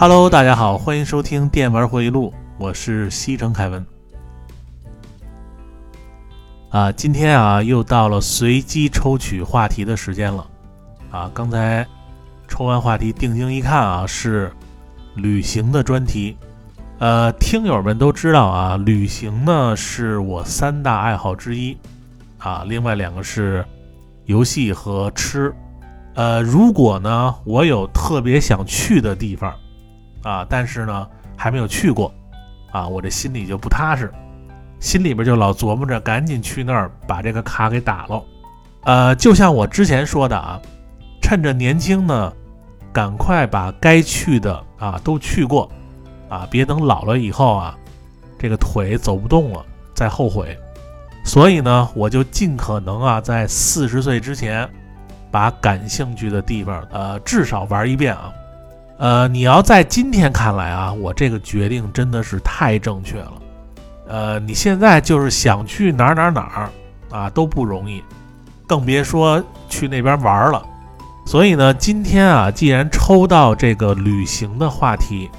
Hello，大家好，欢迎收听《电玩回忆录》，我是西城凯文。啊，今天啊又到了随机抽取话题的时间了。啊，刚才抽完话题，定睛一看啊，是旅行的专题。呃，听友们都知道啊，旅行呢是我三大爱好之一。啊，另外两个是游戏和吃。呃，如果呢我有特别想去的地方。啊，但是呢，还没有去过，啊，我这心里就不踏实，心里边就老琢磨着赶紧去那儿把这个卡给打了。呃，就像我之前说的啊，趁着年轻呢，赶快把该去的啊都去过，啊，别等老了以后啊，这个腿走不动了再后悔。所以呢，我就尽可能啊，在四十岁之前，把感兴趣的地方呃至少玩一遍啊。呃，你要在今天看来啊，我这个决定真的是太正确了。呃，你现在就是想去哪儿哪儿哪儿啊都不容易，更别说去那边玩了。所以呢，今天啊，既然抽到这个旅行的话题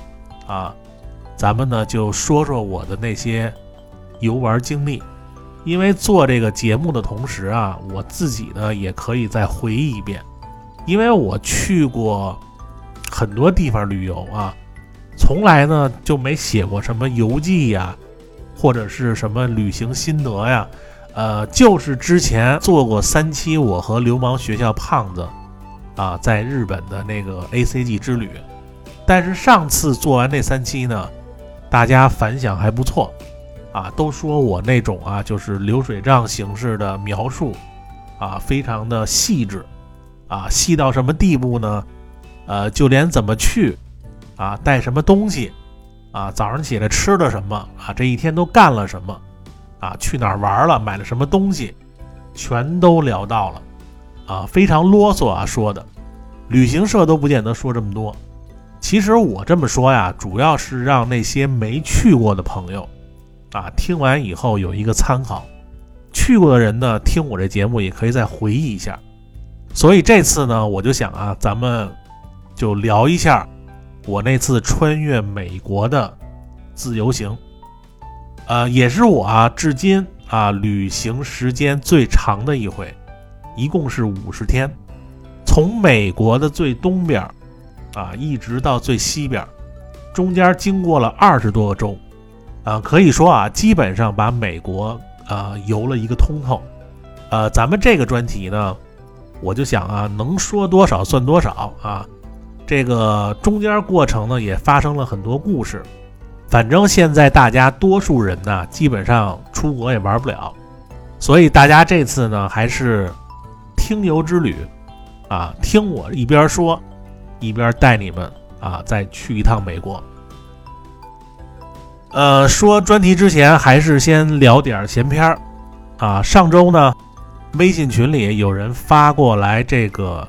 啊，咱们呢就说说我的那些游玩经历。因为做这个节目的同时啊，我自己呢也可以再回忆一遍，因为我去过。很多地方旅游啊，从来呢就没写过什么游记呀，或者是什么旅行心得呀，呃，就是之前做过三期我和流氓学校胖子啊在日本的那个 A C G 之旅，但是上次做完那三期呢，大家反响还不错啊，都说我那种啊就是流水账形式的描述啊，非常的细致啊，细到什么地步呢？呃，就连怎么去，啊，带什么东西，啊，早上起来吃了什么，啊，这一天都干了什么，啊，去哪儿玩了，买了什么东西，全都聊到了，啊，非常啰嗦啊，说的，旅行社都不见得说这么多。其实我这么说呀，主要是让那些没去过的朋友，啊，听完以后有一个参考。去过的人呢，听我这节目也可以再回忆一下。所以这次呢，我就想啊，咱们。就聊一下我那次穿越美国的自由行，呃，也是我啊至今啊旅行时间最长的一回，一共是五十天，从美国的最东边啊一直到最西边，中间经过了二十多个州，啊，可以说啊基本上把美国啊游了一个通透，呃，咱们这个专题呢，我就想啊能说多少算多少啊。这个中间过程呢，也发生了很多故事。反正现在大家多数人呢，基本上出国也玩不了，所以大家这次呢，还是听游之旅啊，听我一边说，一边带你们啊，再去一趟美国。呃，说专题之前，还是先聊点闲篇儿啊。上周呢，微信群里有人发过来这个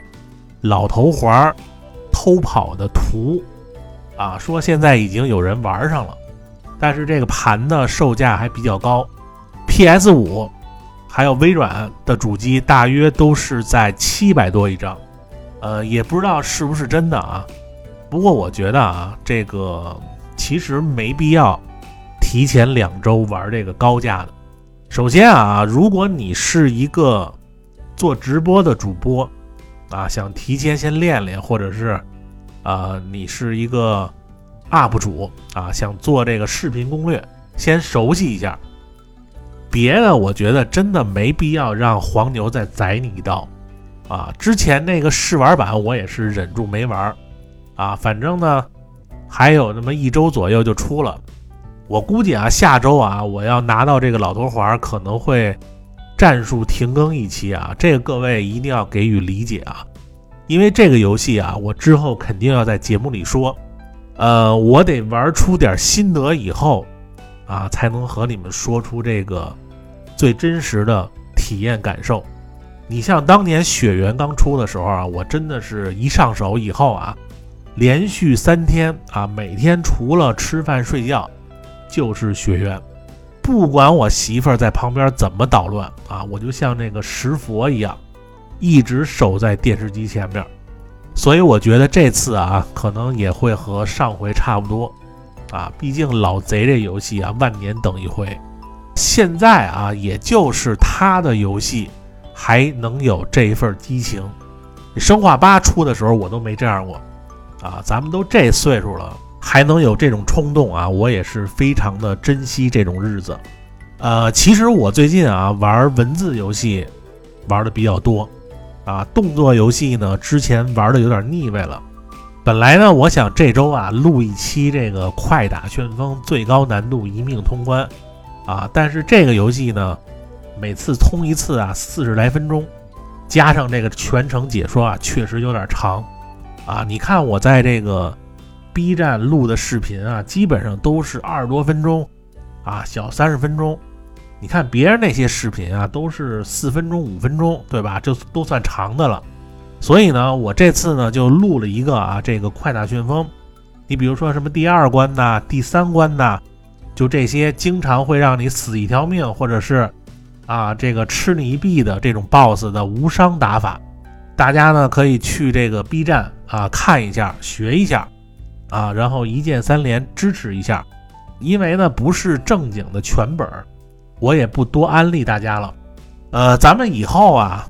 老头环儿。偷跑的图，啊，说现在已经有人玩上了，但是这个盘的售价还比较高，PS 五还有微软的主机大约都是在七百多一张，呃，也不知道是不是真的啊。不过我觉得啊，这个其实没必要提前两周玩这个高价的。首先啊，如果你是一个做直播的主播啊，想提前先练练，或者是。啊，你是一个 UP 主啊，想做这个视频攻略，先熟悉一下。别的我觉得真的没必要让黄牛再宰你一刀啊。之前那个试玩版我也是忍住没玩啊，反正呢还有那么一周左右就出了。我估计啊，下周啊我要拿到这个老头环，可能会战术停更一期啊，这个各位一定要给予理解啊。因为这个游戏啊，我之后肯定要在节目里说，呃，我得玩出点心得以后，啊，才能和你们说出这个最真实的体验感受。你像当年雪原刚出的时候啊，我真的是一上手以后啊，连续三天啊，每天除了吃饭睡觉就是雪原，不管我媳妇儿在旁边怎么捣乱啊，我就像那个石佛一样。一直守在电视机前面，所以我觉得这次啊，可能也会和上回差不多啊。毕竟老贼这游戏啊，万年等一回。现在啊，也就是他的游戏还能有这一份激情。生化八出的时候，我都没这样过啊。咱们都这岁数了，还能有这种冲动啊，我也是非常的珍惜这种日子。呃，其实我最近啊，玩文字游戏玩的比较多。啊，动作游戏呢，之前玩的有点腻味了。本来呢，我想这周啊录一期这个《快打旋风》最高难度一命通关啊，但是这个游戏呢，每次通一次啊四十来分钟，加上这个全程解说啊，确实有点长啊。你看我在这个 B 站录的视频啊，基本上都是二十多分钟啊，小三十分钟。你看别人那些视频啊，都是四分钟、五分钟，对吧？这都算长的了。所以呢，我这次呢就录了一个啊，这个快打旋风。你比如说什么第二关呐、第三关呐，就这些经常会让你死一条命，或者是啊这个吃你一臂的这种 BOSS 的无伤打法，大家呢可以去这个 B 站啊看一下、学一下啊，然后一键三连支持一下，因为呢不是正经的全本。我也不多安利大家了，呃，咱们以后啊，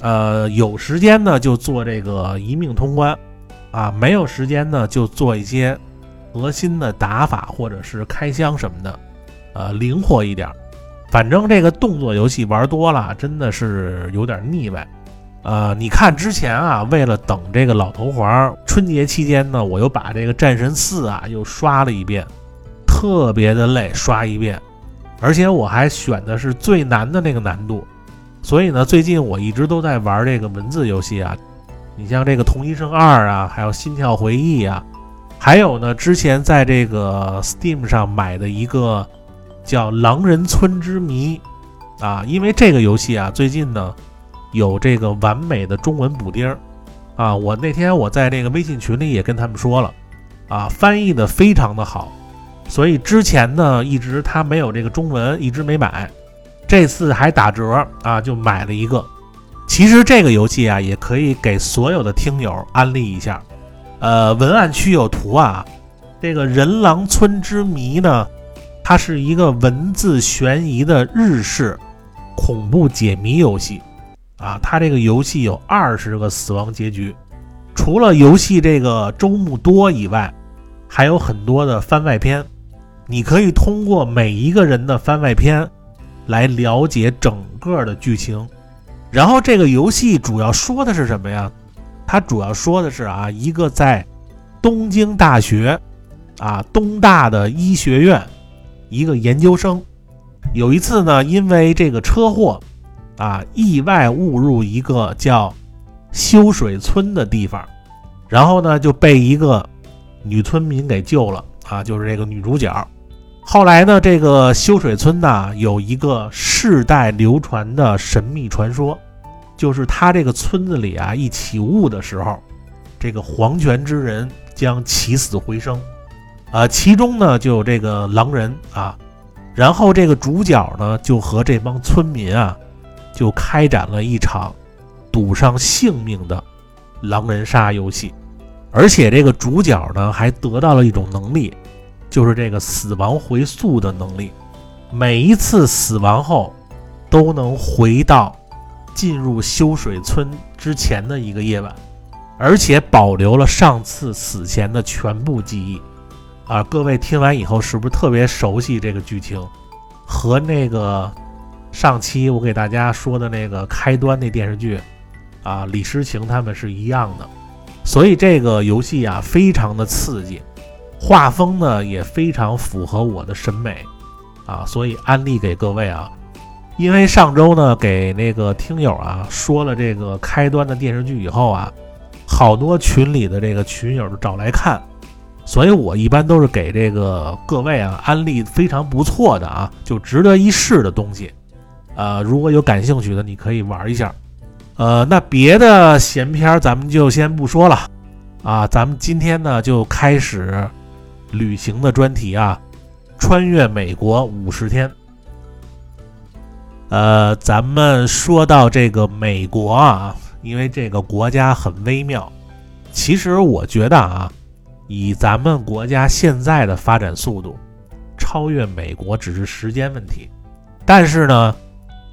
呃，有时间呢就做这个一命通关，啊，没有时间呢就做一些核心的打法或者是开箱什么的，呃，灵活一点。反正这个动作游戏玩多了，真的是有点腻歪。呃，你看之前啊，为了等这个老头环，春节期间呢，我又把这个战神四啊又刷了一遍，特别的累，刷一遍。而且我还选的是最难的那个难度，所以呢，最近我一直都在玩这个文字游戏啊。你像这个《同一生二》啊，还有《心跳回忆》啊，还有呢，之前在这个 Steam 上买的一个叫《狼人村之谜》啊，因为这个游戏啊，最近呢有这个完美的中文补丁儿啊。我那天我在这个微信群里也跟他们说了啊，翻译的非常的好。所以之前呢，一直他没有这个中文，一直没买。这次还打折啊，就买了一个。其实这个游戏啊，也可以给所有的听友安利一下。呃，文案区有图啊。这个人狼村之谜呢，它是一个文字悬疑的日式恐怖解谜游戏啊。它这个游戏有二十个死亡结局，除了游戏这个周目多以外，还有很多的番外篇。你可以通过每一个人的番外篇来了解整个的剧情，然后这个游戏主要说的是什么呀？它主要说的是啊，一个在东京大学啊东大的医学院一个研究生，有一次呢，因为这个车祸啊意外误入一个叫修水村的地方，然后呢就被一个女村民给救了啊，就是这个女主角。后来呢，这个修水村呢有一个世代流传的神秘传说，就是他这个村子里啊一起雾的时候，这个黄泉之人将起死回生，啊，其中呢就有这个狼人啊，然后这个主角呢就和这帮村民啊就开展了一场赌上性命的狼人杀游戏，而且这个主角呢还得到了一种能力。就是这个死亡回溯的能力，每一次死亡后都能回到进入修水村之前的一个夜晚，而且保留了上次死前的全部记忆。啊，各位听完以后是不是特别熟悉这个剧情？和那个上期我给大家说的那个开端那电视剧啊，李诗情他们是一样的。所以这个游戏啊，非常的刺激。画风呢也非常符合我的审美，啊，所以安利给各位啊。因为上周呢给那个听友啊说了这个开端的电视剧以后啊，好多群里的这个群友都找来看，所以我一般都是给这个各位啊安利非常不错的啊，就值得一试的东西。呃，如果有感兴趣的，你可以玩一下。呃，那别的闲篇咱们就先不说了，啊，咱们今天呢就开始。旅行的专题啊，穿越美国五十天。呃，咱们说到这个美国啊，因为这个国家很微妙，其实我觉得啊，以咱们国家现在的发展速度，超越美国只是时间问题。但是呢，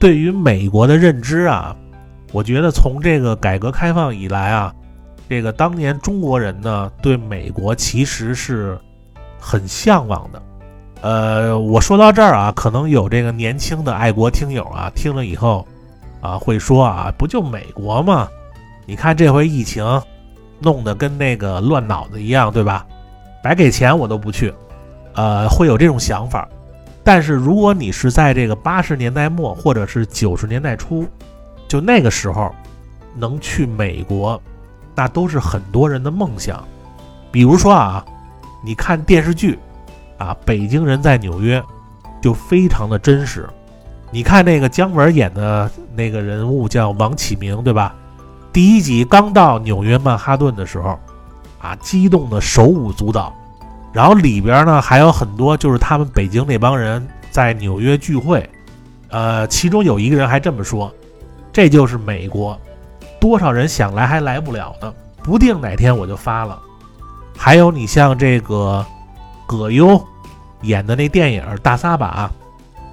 对于美国的认知啊，我觉得从这个改革开放以来啊，这个当年中国人呢对美国其实是很向往的。呃，我说到这儿啊，可能有这个年轻的爱国听友啊，听了以后啊会说啊，不就美国吗？你看这回疫情。弄得跟那个乱脑子一样，对吧？白给钱我都不去，呃，会有这种想法。但是如果你是在这个八十年代末或者是九十年代初，就那个时候能去美国，那都是很多人的梦想。比如说啊，你看电视剧啊，《北京人在纽约》就非常的真实。你看那个姜文演的那个人物叫王启明，对吧？第一集刚到纽约曼哈顿的时候，啊，激动的手舞足蹈。然后里边呢还有很多，就是他们北京那帮人在纽约聚会。呃，其中有一个人还这么说：“这就是美国，多少人想来还来不了呢，不定哪天我就发了。”还有你像这个葛优演的那电影《大撒把》，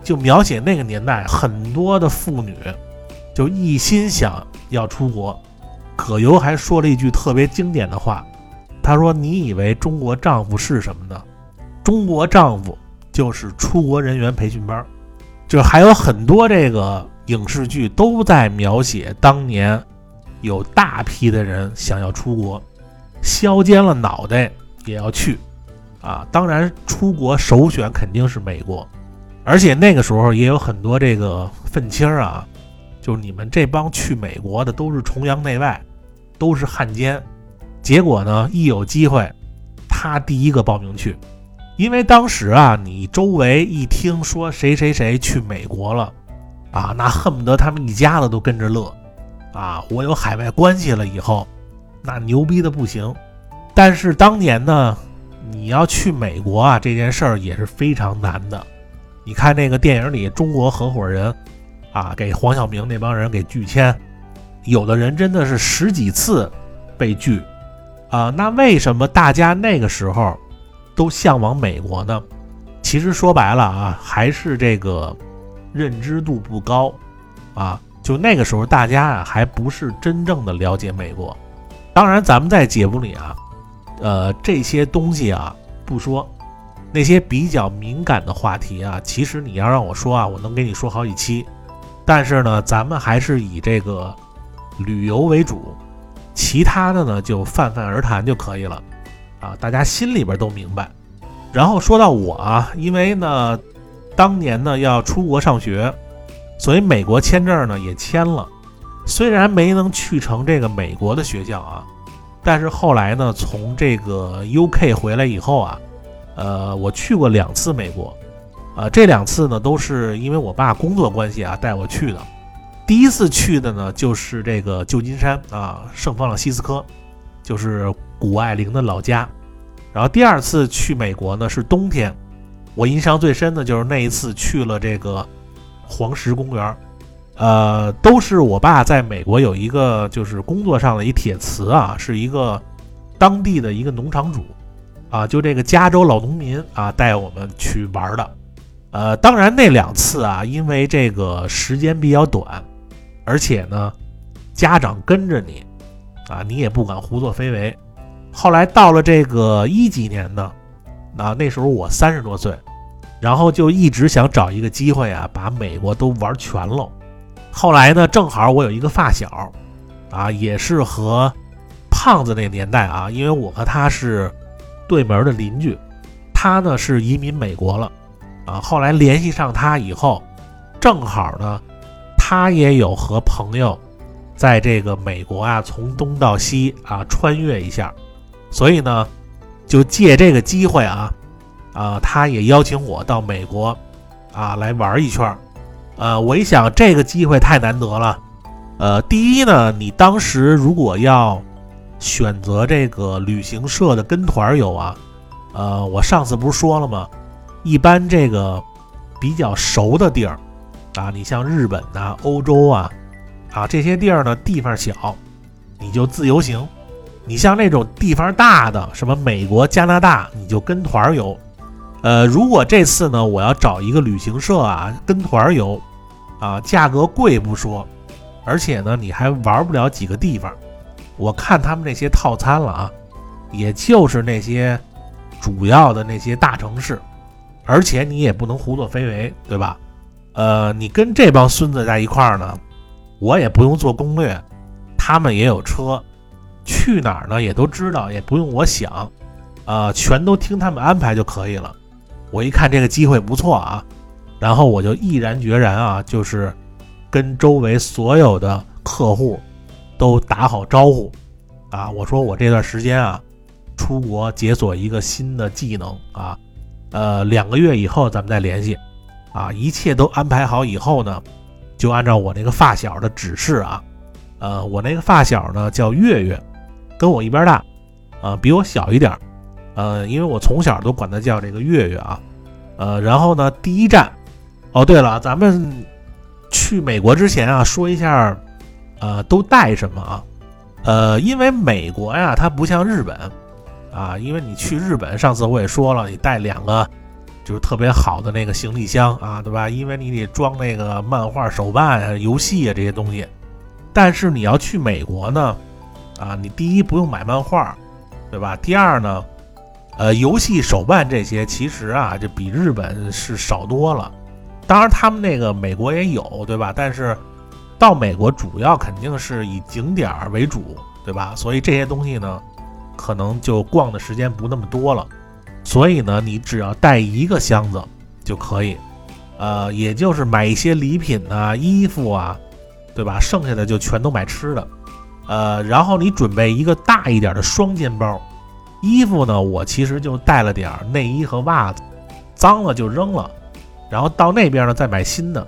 就描写那个年代很多的妇女就一心想要出国。葛优还说了一句特别经典的话，他说：“你以为中国丈夫是什么呢？中国丈夫就是出国人员培训班。”就还有很多这个影视剧都在描写当年有大批的人想要出国，削尖了脑袋也要去啊！当然，出国首选肯定是美国，而且那个时候也有很多这个愤青啊，就是你们这帮去美国的都是崇洋媚外。都是汉奸，结果呢，一有机会，他第一个报名去，因为当时啊，你周围一听说谁谁谁去美国了，啊，那恨不得他们一家子都跟着乐，啊，我有海外关系了以后，那牛逼的不行。但是当年呢，你要去美国啊，这件事儿也是非常难的。你看那个电影里，中国合伙人，啊，给黄晓明那帮人给拒签。有的人真的是十几次被拒啊，那为什么大家那个时候都向往美国呢？其实说白了啊，还是这个认知度不高啊。就那个时候，大家啊还不是真正的了解美国。当然，咱们在节目里啊，呃，这些东西啊不说，那些比较敏感的话题啊，其实你要让我说啊，我能给你说好几期。但是呢，咱们还是以这个。旅游为主，其他的呢就泛泛而谈就可以了，啊，大家心里边都明白。然后说到我啊，因为呢，当年呢要出国上学，所以美国签证呢也签了，虽然没能去成这个美国的学校啊，但是后来呢从这个 UK 回来以后啊，呃，我去过两次美国，啊，这两次呢都是因为我爸工作关系啊带我去的。第一次去的呢，就是这个旧金山啊，圣弗朗西斯科，就是谷爱凌的老家。然后第二次去美国呢，是冬天。我印象最深的就是那一次去了这个黄石公园，呃，都是我爸在美国有一个就是工作上的一铁磁啊，是一个当地的一个农场主啊，就这个加州老农民啊带我们去玩的。呃，当然那两次啊，因为这个时间比较短。而且呢，家长跟着你，啊，你也不敢胡作非为。后来到了这个一几年呢，啊，那时候我三十多岁，然后就一直想找一个机会啊，把美国都玩全喽。后来呢，正好我有一个发小，啊，也是和胖子那年代啊，因为我和他是对门的邻居，他呢是移民美国了，啊，后来联系上他以后，正好呢。他也有和朋友在这个美国啊，从东到西啊穿越一下，所以呢，就借这个机会啊，啊，他也邀请我到美国啊来玩一圈儿。呃，我一想这个机会太难得了。呃，第一呢，你当时如果要选择这个旅行社的跟团游啊，呃，我上次不是说了吗？一般这个比较熟的地儿。啊，你像日本呐、欧洲啊，啊这些地儿呢，地方小，你就自由行。你像那种地方大的，什么美国、加拿大，你就跟团游。呃，如果这次呢，我要找一个旅行社啊，跟团游，啊，价格贵不说，而且呢，你还玩不了几个地方。我看他们那些套餐了啊，也就是那些主要的那些大城市，而且你也不能胡作非为，对吧？呃，你跟这帮孙子在一块儿呢，我也不用做攻略，他们也有车。去哪儿呢？也都知道，也不用我想，啊，全都听他们安排就可以了。我一看这个机会不错啊，然后我就毅然决然啊，就是跟周围所有的客户都打好招呼啊。我说我这段时间啊，出国解锁一个新的技能啊，呃，两个月以后咱们再联系啊。一切都安排好以后呢，就按照我那个发小的指示啊，呃，我那个发小呢叫月月。跟我一边大，啊，比我小一点，呃，因为我从小都管他叫这个月月啊，呃，然后呢，第一站，哦，对了，咱们去美国之前啊，说一下，呃，都带什么啊？呃，因为美国呀，它不像日本，啊，因为你去日本，上次我也说了，你带两个就是特别好的那个行李箱啊，对吧？因为你得装那个漫画手办、游戏啊这些东西，但是你要去美国呢。啊，你第一不用买漫画，对吧？第二呢，呃，游戏手办这些其实啊，就比日本是少多了。当然，他们那个美国也有，对吧？但是到美国主要肯定是以景点为主，对吧？所以这些东西呢，可能就逛的时间不那么多了。所以呢，你只要带一个箱子就可以，呃，也就是买一些礼品啊、衣服啊，对吧？剩下的就全都买吃的。呃，然后你准备一个大一点的双肩包，衣服呢，我其实就带了点内衣和袜子，脏了就扔了，然后到那边呢再买新的。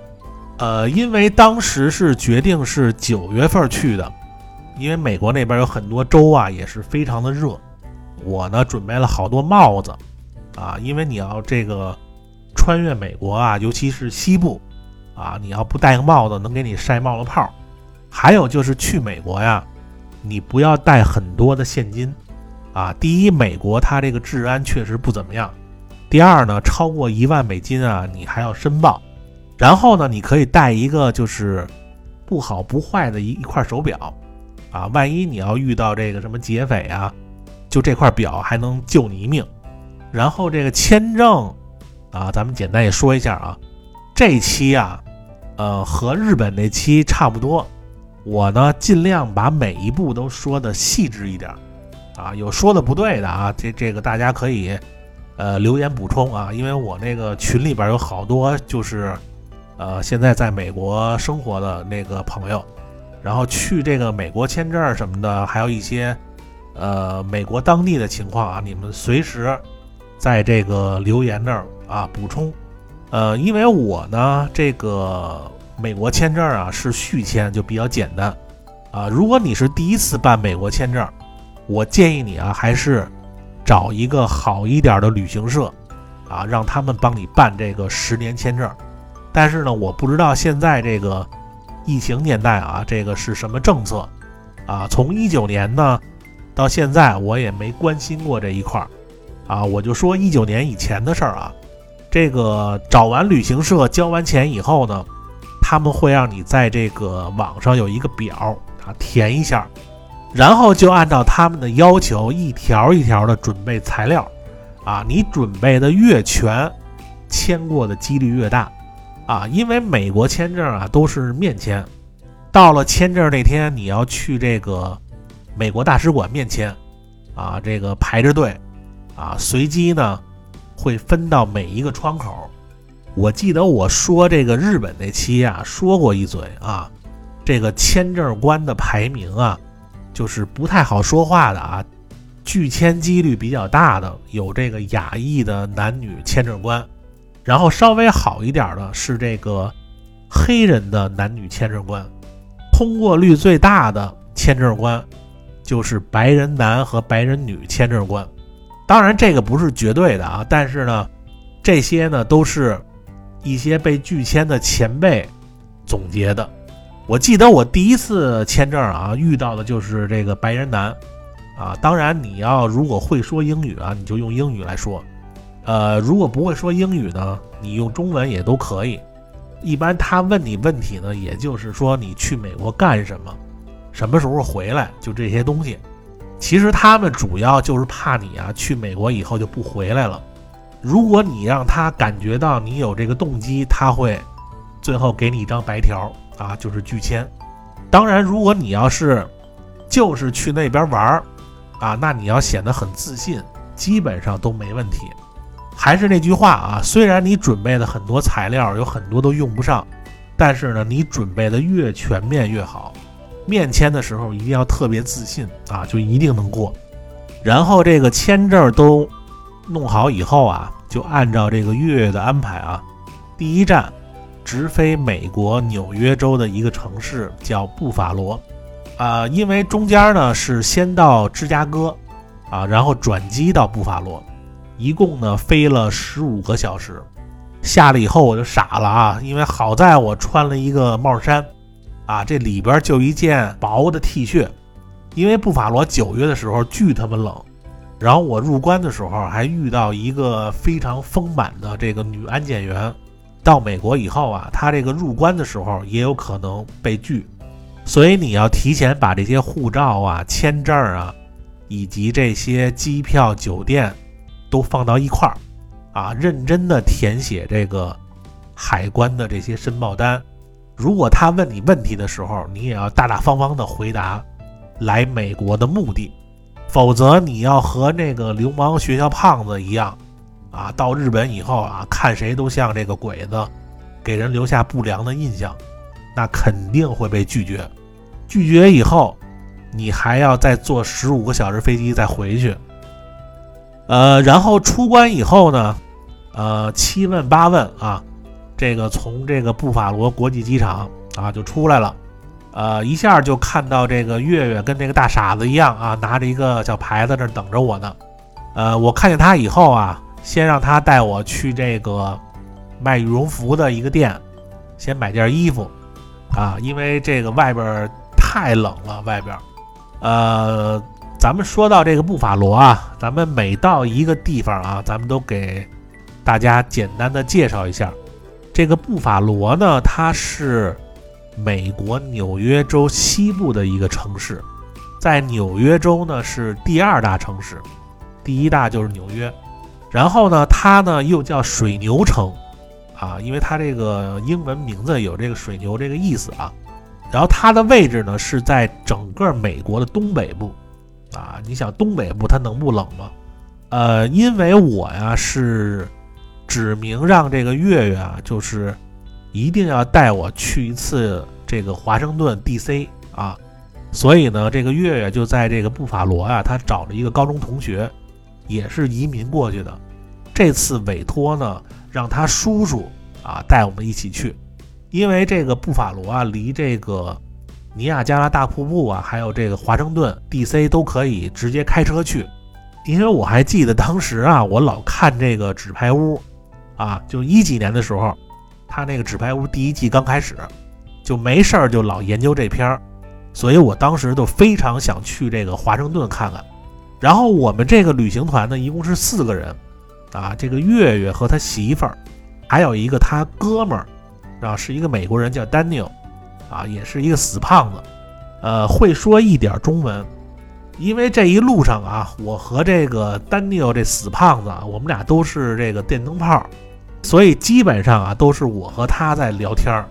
呃，因为当时是决定是九月份去的，因为美国那边有很多州啊也是非常的热，我呢准备了好多帽子，啊，因为你要这个穿越美国啊，尤其是西部，啊，你要不戴个帽子能给你晒冒了泡。还有就是去美国呀。你不要带很多的现金，啊，第一，美国它这个治安确实不怎么样；第二呢，超过一万美金啊，你还要申报。然后呢，你可以带一个就是不好不坏的一一块手表，啊，万一你要遇到这个什么劫匪啊，就这块表还能救你一命。然后这个签证，啊，咱们简单也说一下啊，这期啊，呃，和日本那期差不多。我呢，尽量把每一步都说的细致一点，啊，有说的不对的啊，这这个大家可以，呃，留言补充啊，因为我那个群里边有好多就是，呃，现在在美国生活的那个朋友，然后去这个美国签证什么的，还有一些，呃，美国当地的情况啊，你们随时在这个留言那儿啊补充，呃，因为我呢这个。美国签证啊是续签就比较简单，啊，如果你是第一次办美国签证，我建议你啊还是找一个好一点的旅行社，啊，让他们帮你办这个十年签证。但是呢，我不知道现在这个疫情年代啊，这个是什么政策啊？从一九年呢到现在，我也没关心过这一块儿，啊，我就说一九年以前的事儿啊。这个找完旅行社交完钱以后呢。他们会让你在这个网上有一个表啊，填一下，然后就按照他们的要求一条一条的准备材料，啊，你准备的越全，签过的几率越大，啊，因为美国签证啊都是面签，到了签证那天你要去这个美国大使馆面签，啊，这个排着队，啊，随机呢会分到每一个窗口。我记得我说这个日本那期啊，说过一嘴啊，这个签证官的排名啊，就是不太好说话的啊，拒签几率比较大的有这个亚裔的男女签证官，然后稍微好一点的是这个黑人的男女签证官，通过率最大的签证官就是白人男和白人女签证官，当然这个不是绝对的啊，但是呢，这些呢都是。一些被拒签的前辈总结的，我记得我第一次签证啊遇到的就是这个白人男，啊。当然，你要如果会说英语啊，你就用英语来说。呃，如果不会说英语呢，你用中文也都可以。一般他问你问题呢，也就是说你去美国干什么，什么时候回来，就这些东西。其实他们主要就是怕你啊，去美国以后就不回来了。如果你让他感觉到你有这个动机，他会最后给你一张白条啊，就是拒签。当然，如果你要是就是去那边玩儿啊，那你要显得很自信，基本上都没问题。还是那句话啊，虽然你准备的很多材料有很多都用不上，但是呢，你准备的越全面越好。面签的时候一定要特别自信啊，就一定能过。然后这个签证都弄好以后啊，就按照这个月月的安排啊，第一站直飞美国纽约州的一个城市叫布法罗啊，因为中间呢是先到芝加哥啊，然后转机到布法罗。一共呢飞了十五个小时，下来以后我就傻了啊，因为好在我穿了一个帽衫，啊，这里边就一件薄的 T 恤，因为布法罗九月的时候巨他妈冷，然后我入关的时候还遇到一个非常丰满的这个女安检员，到美国以后啊，她这个入关的时候也有可能被拒，所以你要提前把这些护照啊、签证啊，以及这些机票、酒店。都放到一块儿，啊，认真的填写这个海关的这些申报单。如果他问你问题的时候，你也要大大方方的回答来美国的目的，否则你要和那个流氓学校胖子一样，啊，到日本以后啊，看谁都像这个鬼子，给人留下不良的印象，那肯定会被拒绝。拒绝以后，你还要再坐十五个小时飞机再回去。呃，然后出关以后呢，呃，七问八问啊，这个从这个布法罗国际机场啊就出来了，呃，一下就看到这个月月跟这个大傻子一样啊，拿着一个小牌子这等着我呢。呃，我看见他以后啊，先让他带我去这个卖羽绒服的一个店，先买件衣服啊，因为这个外边太冷了，外边，呃。咱们说到这个布法罗啊，咱们每到一个地方啊，咱们都给大家简单的介绍一下。这个布法罗呢，它是美国纽约州西部的一个城市，在纽约州呢是第二大城市，第一大就是纽约。然后呢，它呢又叫水牛城啊，因为它这个英文名字有这个水牛这个意思啊。然后它的位置呢是在整个美国的东北部。啊，你想东北部它能不冷吗？呃，因为我呀是指明让这个月月啊，就是一定要带我去一次这个华盛顿 D.C. 啊，所以呢，这个月月就在这个布法罗啊，他找了一个高中同学，也是移民过去的，这次委托呢，让他叔叔啊带我们一起去，因为这个布法罗啊离这个。尼亚加拉大瀑布啊，还有这个华盛顿 D.C. 都可以直接开车去，因为我还记得当时啊，我老看这个纸牌屋，啊，就一几年的时候，他那个纸牌屋第一季刚开始，就没事儿就老研究这片儿，所以我当时就非常想去这个华盛顿看看。然后我们这个旅行团呢，一共是四个人，啊，这个月月和他媳妇儿，还有一个他哥们儿，啊，是一个美国人叫 Daniel。啊，也是一个死胖子，呃，会说一点中文，因为这一路上啊，我和这个 Daniel 这死胖子，我们俩都是这个电灯泡，所以基本上啊，都是我和他在聊天儿，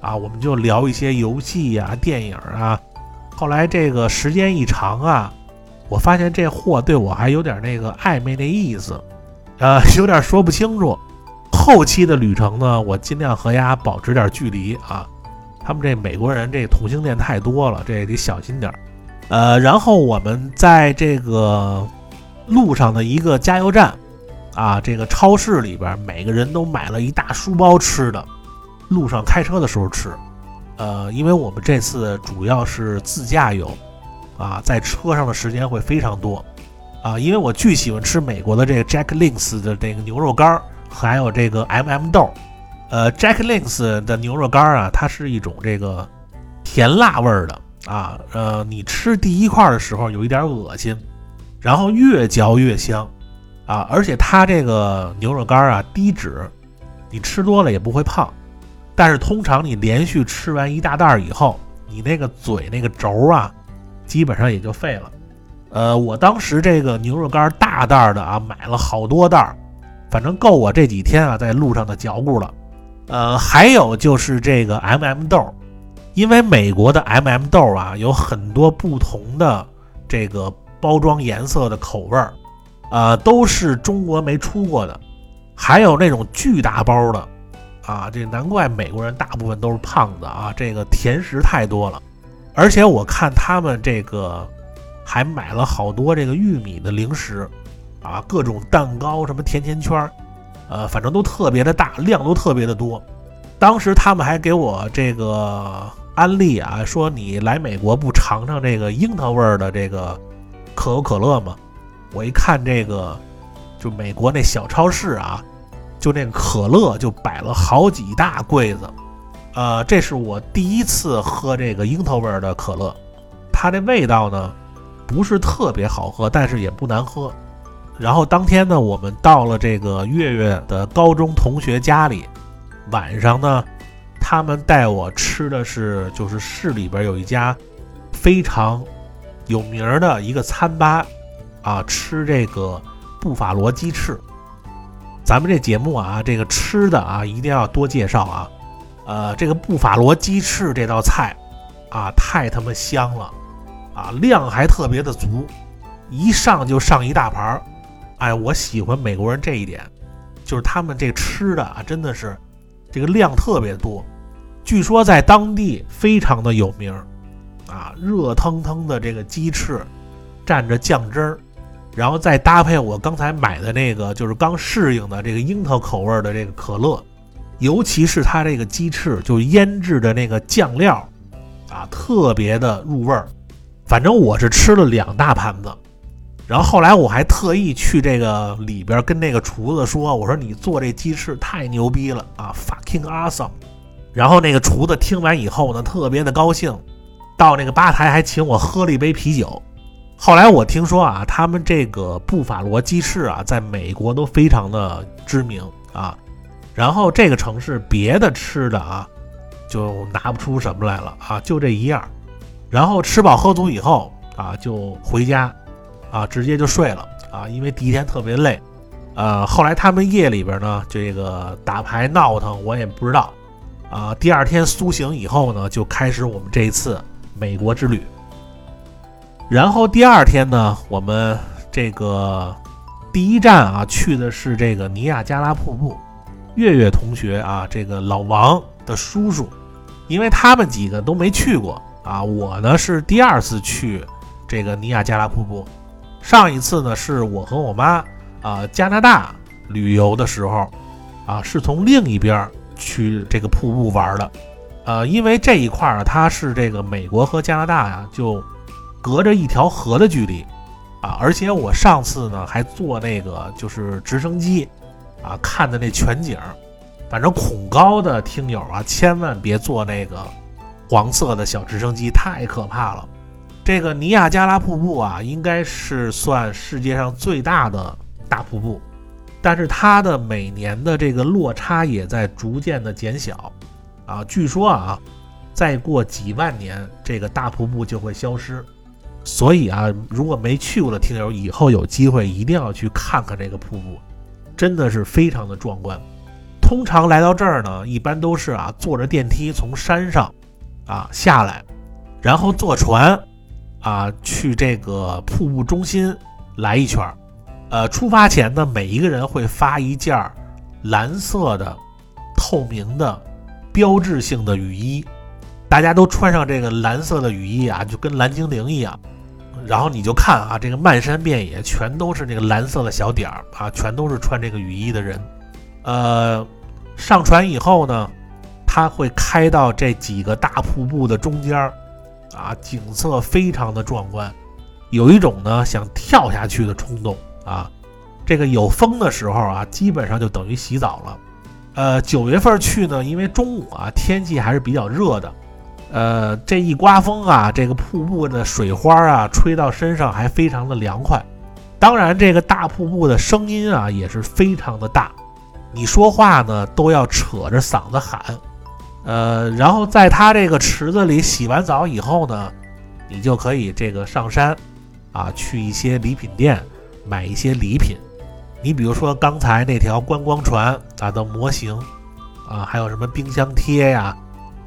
啊，我们就聊一些游戏呀、电影啊。后来这个时间一长啊，我发现这货对我还有点那个暧昧那意思，呃，有点说不清楚。后期的旅程呢，我尽量和丫保持点距离啊。他们这美国人这同性恋太多了，这得小心点儿。呃，然后我们在这个路上的一个加油站，啊，这个超市里边，每个人都买了一大书包吃的，路上开车的时候吃。呃，因为我们这次主要是自驾游，啊，在车上的时间会非常多，啊，因为我巨喜欢吃美国的这个 Jack Links 的这个牛肉干儿，还有这个 MM 豆。呃，Jack Links 的牛肉干儿啊，它是一种这个甜辣味儿的啊。呃，你吃第一块的时候有一点恶心然后越嚼越香啊，而且它这个牛肉干啊低脂，你吃多了也不会胖。但是通常你连续吃完一大袋儿以后，你那个嘴那个轴啊，基本上也就废了。呃，我当时这个牛肉干大袋儿的啊，买了好多袋儿，反正够我这几天啊在路上的嚼咕了。呃，还有就是这个 M M 豆，因为美国的 M M 豆啊有很多不同的这个包装颜色的口味儿，呃，都是中国没出过的，还有那种巨大包的，啊，这难怪美国人大部分都是胖子啊，这个甜食太多了，而且我看他们这个还买了好多这个玉米的零食，啊，各种蛋糕什么甜甜圈。呃，反正都特别的大，量都特别的多。当时他们还给我这个安利啊，说你来美国不尝尝这个樱桃味儿的这个可口可乐吗？我一看这个，就美国那小超市啊，就那个可乐就摆了好几大柜子。呃，这是我第一次喝这个樱桃味儿的可乐，它这味道呢不是特别好喝，但是也不难喝。然后当天呢，我们到了这个月月的高中同学家里，晚上呢，他们带我吃的是就是市里边有一家非常有名的一个餐吧，啊，吃这个布法罗鸡翅。咱们这节目啊，这个吃的啊，一定要多介绍啊，呃，这个布法罗鸡翅这道菜啊，太他妈香了，啊，量还特别的足，一上就上一大盘儿。哎，我喜欢美国人这一点，就是他们这吃的啊，真的是这个量特别多。据说在当地非常的有名啊，热腾腾的这个鸡翅蘸着酱汁儿，然后再搭配我刚才买的那个就是刚适应的这个樱桃口味的这个可乐，尤其是它这个鸡翅就腌制的那个酱料啊，特别的入味儿。反正我是吃了两大盘子。然后后来我还特意去这个里边跟那个厨子说：“我说你做这鸡翅太牛逼了啊，fucking awesome！” 然后那个厨子听完以后呢，特别的高兴，到那个吧台还请我喝了一杯啤酒。后来我听说啊，他们这个布法罗鸡翅啊，在美国都非常的知名啊。然后这个城市别的吃的啊，就拿不出什么来了啊，就这一样。然后吃饱喝足以后啊，就回家。啊，直接就睡了啊，因为第一天特别累，呃，后来他们夜里边呢，这个打牌闹腾，我也不知道，啊，第二天苏醒以后呢，就开始我们这一次美国之旅。然后第二天呢，我们这个第一站啊，去的是这个尼亚加拉瀑布。月月同学啊，这个老王的叔叔，因为他们几个都没去过啊，我呢是第二次去这个尼亚加拉瀑布。上一次呢，是我和我妈啊加拿大旅游的时候，啊是从另一边去这个瀑布玩的，呃，因为这一块儿啊，它是这个美国和加拿大呀，就隔着一条河的距离，啊，而且我上次呢还坐那个就是直升机，啊看的那全景，反正恐高的听友啊，千万别坐那个黄色的小直升机，太可怕了。这个尼亚加拉瀑布啊，应该是算世界上最大的大瀑布，但是它的每年的这个落差也在逐渐的减小，啊，据说啊，再过几万年，这个大瀑布就会消失，所以啊，如果没去过的听友，以后有机会一定要去看看这个瀑布，真的是非常的壮观。通常来到这儿呢，一般都是啊，坐着电梯从山上啊下来，然后坐船。啊，去这个瀑布中心来一圈儿。呃，出发前呢，每一个人会发一件蓝色的透明的标志性的雨衣，大家都穿上这个蓝色的雨衣啊，就跟蓝精灵一样。然后你就看啊，这个漫山遍野全都是那个蓝色的小点儿啊，全都是穿这个雨衣的人。呃，上船以后呢，他会开到这几个大瀑布的中间儿。啊，景色非常的壮观，有一种呢想跳下去的冲动啊。这个有风的时候啊，基本上就等于洗澡了。呃，九月份去呢，因为中午啊天气还是比较热的，呃，这一刮风啊，这个瀑布的水花啊吹到身上还非常的凉快当然，这个大瀑布的声音啊也是非常的大，你说话呢都要扯着嗓子喊。呃，然后在它这个池子里洗完澡以后呢，你就可以这个上山啊，去一些礼品店买一些礼品。你比如说刚才那条观光船啊的模型啊，还有什么冰箱贴呀，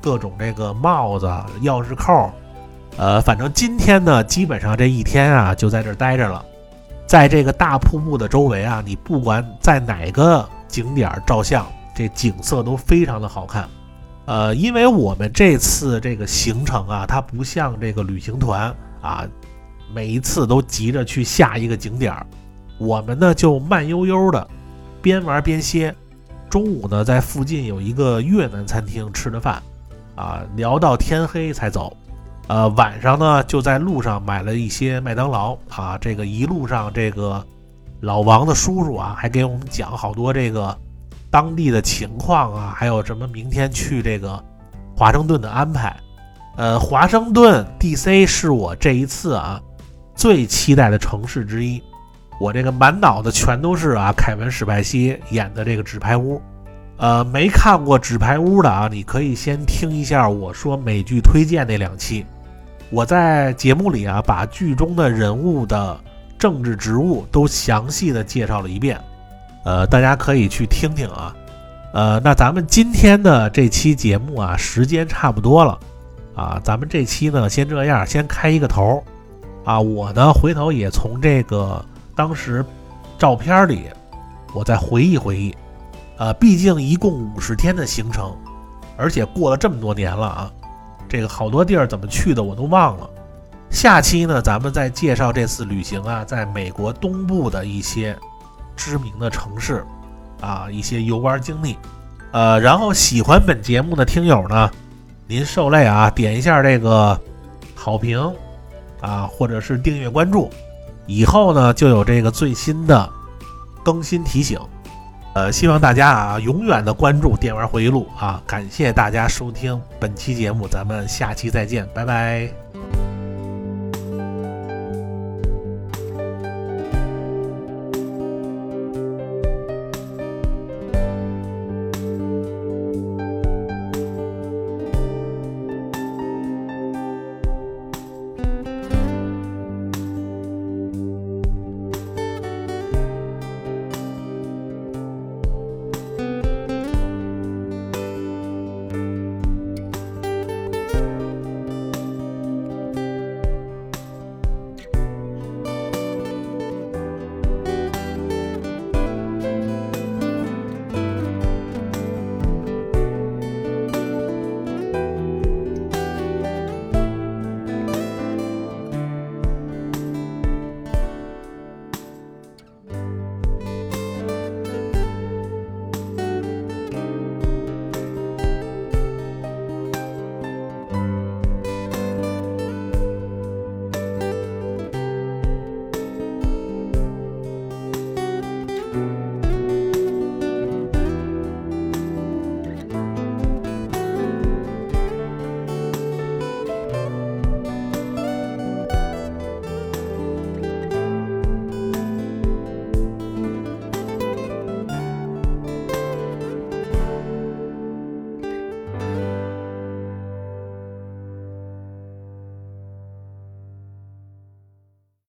各种这个帽子、钥匙扣。呃，反正今天呢，基本上这一天啊就在这儿待着了。在这个大瀑布的周围啊，你不管在哪个景点照相，这景色都非常的好看。呃，因为我们这次这个行程啊，它不像这个旅行团啊，每一次都急着去下一个景点儿，我们呢就慢悠悠的，边玩边歇。中午呢，在附近有一个越南餐厅吃的饭，啊，聊到天黑才走。呃，晚上呢就在路上买了一些麦当劳啊，这个一路上这个老王的叔叔啊，还给我们讲好多这个当地的情况啊，还有什么明天去这个华盛顿的安排。呃，华盛顿 D.C 是我这一次啊最期待的城市之一，我这个满脑子全都是啊凯文史派西演的这个纸牌屋。呃，没看过纸牌屋的啊，你可以先听一下我说美剧推荐那两期。我在节目里啊，把剧中的人物的政治职务都详细的介绍了一遍，呃，大家可以去听听啊。呃，那咱们今天的这期节目啊，时间差不多了啊，咱们这期呢先这样，先开一个头啊。我呢回头也从这个当时照片里，我再回忆回忆。呃，毕竟一共五十天的行程，而且过了这么多年了啊。这个好多地儿怎么去的我都忘了。下期呢，咱们再介绍这次旅行啊，在美国东部的一些知名的城市啊，一些游玩经历。呃，然后喜欢本节目的听友呢，您受累啊，点一下这个好评啊，或者是订阅关注，以后呢就有这个最新的更新提醒。呃，希望大家啊永远的关注电玩回忆录啊！感谢大家收听本期节目，咱们下期再见，拜拜。